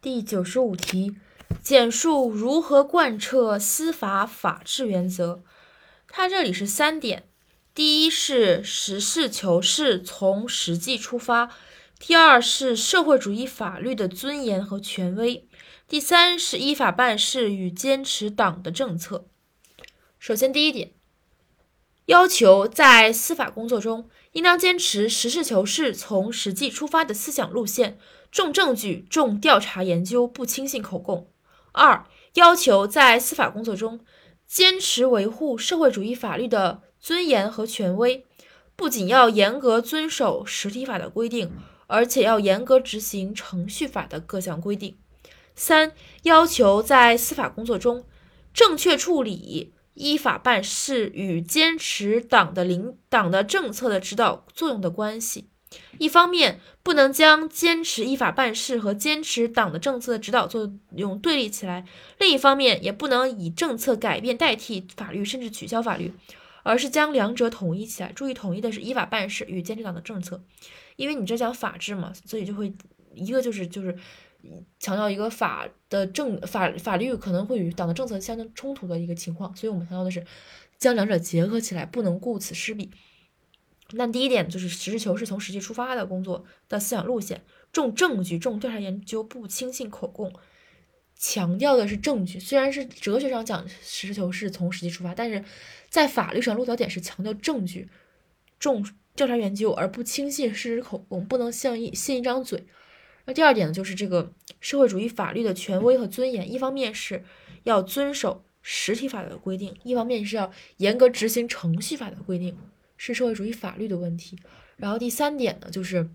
第九十五题，简述如何贯彻司法法治原则。它这里是三点：第一是实事求是，从实际出发；第二是社会主义法律的尊严和权威；第三是依法办事与坚持党的政策。首先，第一点，要求在司法工作中应当坚持实事求是、从实际出发的思想路线。重证据、重调查研究，不轻信口供。二、要求在司法工作中坚持维护社会主义法律的尊严和权威，不仅要严格遵守实体法的规定，而且要严格执行程序法的各项规定。三、要求在司法工作中正确处理依法办事与坚持党的领党的政策的指导作用的关系。一方面不能将坚持依法办事和坚持党的政策的指导作用对立起来，另一方面也不能以政策改变代替法律，甚至取消法律，而是将两者统一起来。注意，统一的是依法办事与坚持党的政策，因为你这讲法治嘛，所以就会一个就是就是强调一个法的政法法律可能会与党的政策相冲突的一个情况，所以我们强调的是将两者结合起来，不能顾此失彼。那第一点就是实事求是，从实际出发的工作的思想路线，重证据，重调查研究，不轻信口供，强调的是证据。虽然是哲学上讲实事求是，从实际出发，但是在法律上落脚点是强调证据，重调查研究，而不轻信事实口供，不能像一信一张嘴。那第二点呢，就是这个社会主义法律的权威和尊严，一方面是要遵守实体法的规定，一方面是要严格执行程序法的规定。是社会主义法律的问题，然后第三点呢，就是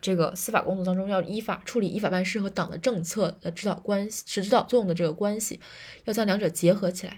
这个司法工作当中要依法处理依法办事和党的政策的指导关系是指导作用的这个关系，要将两者结合起来。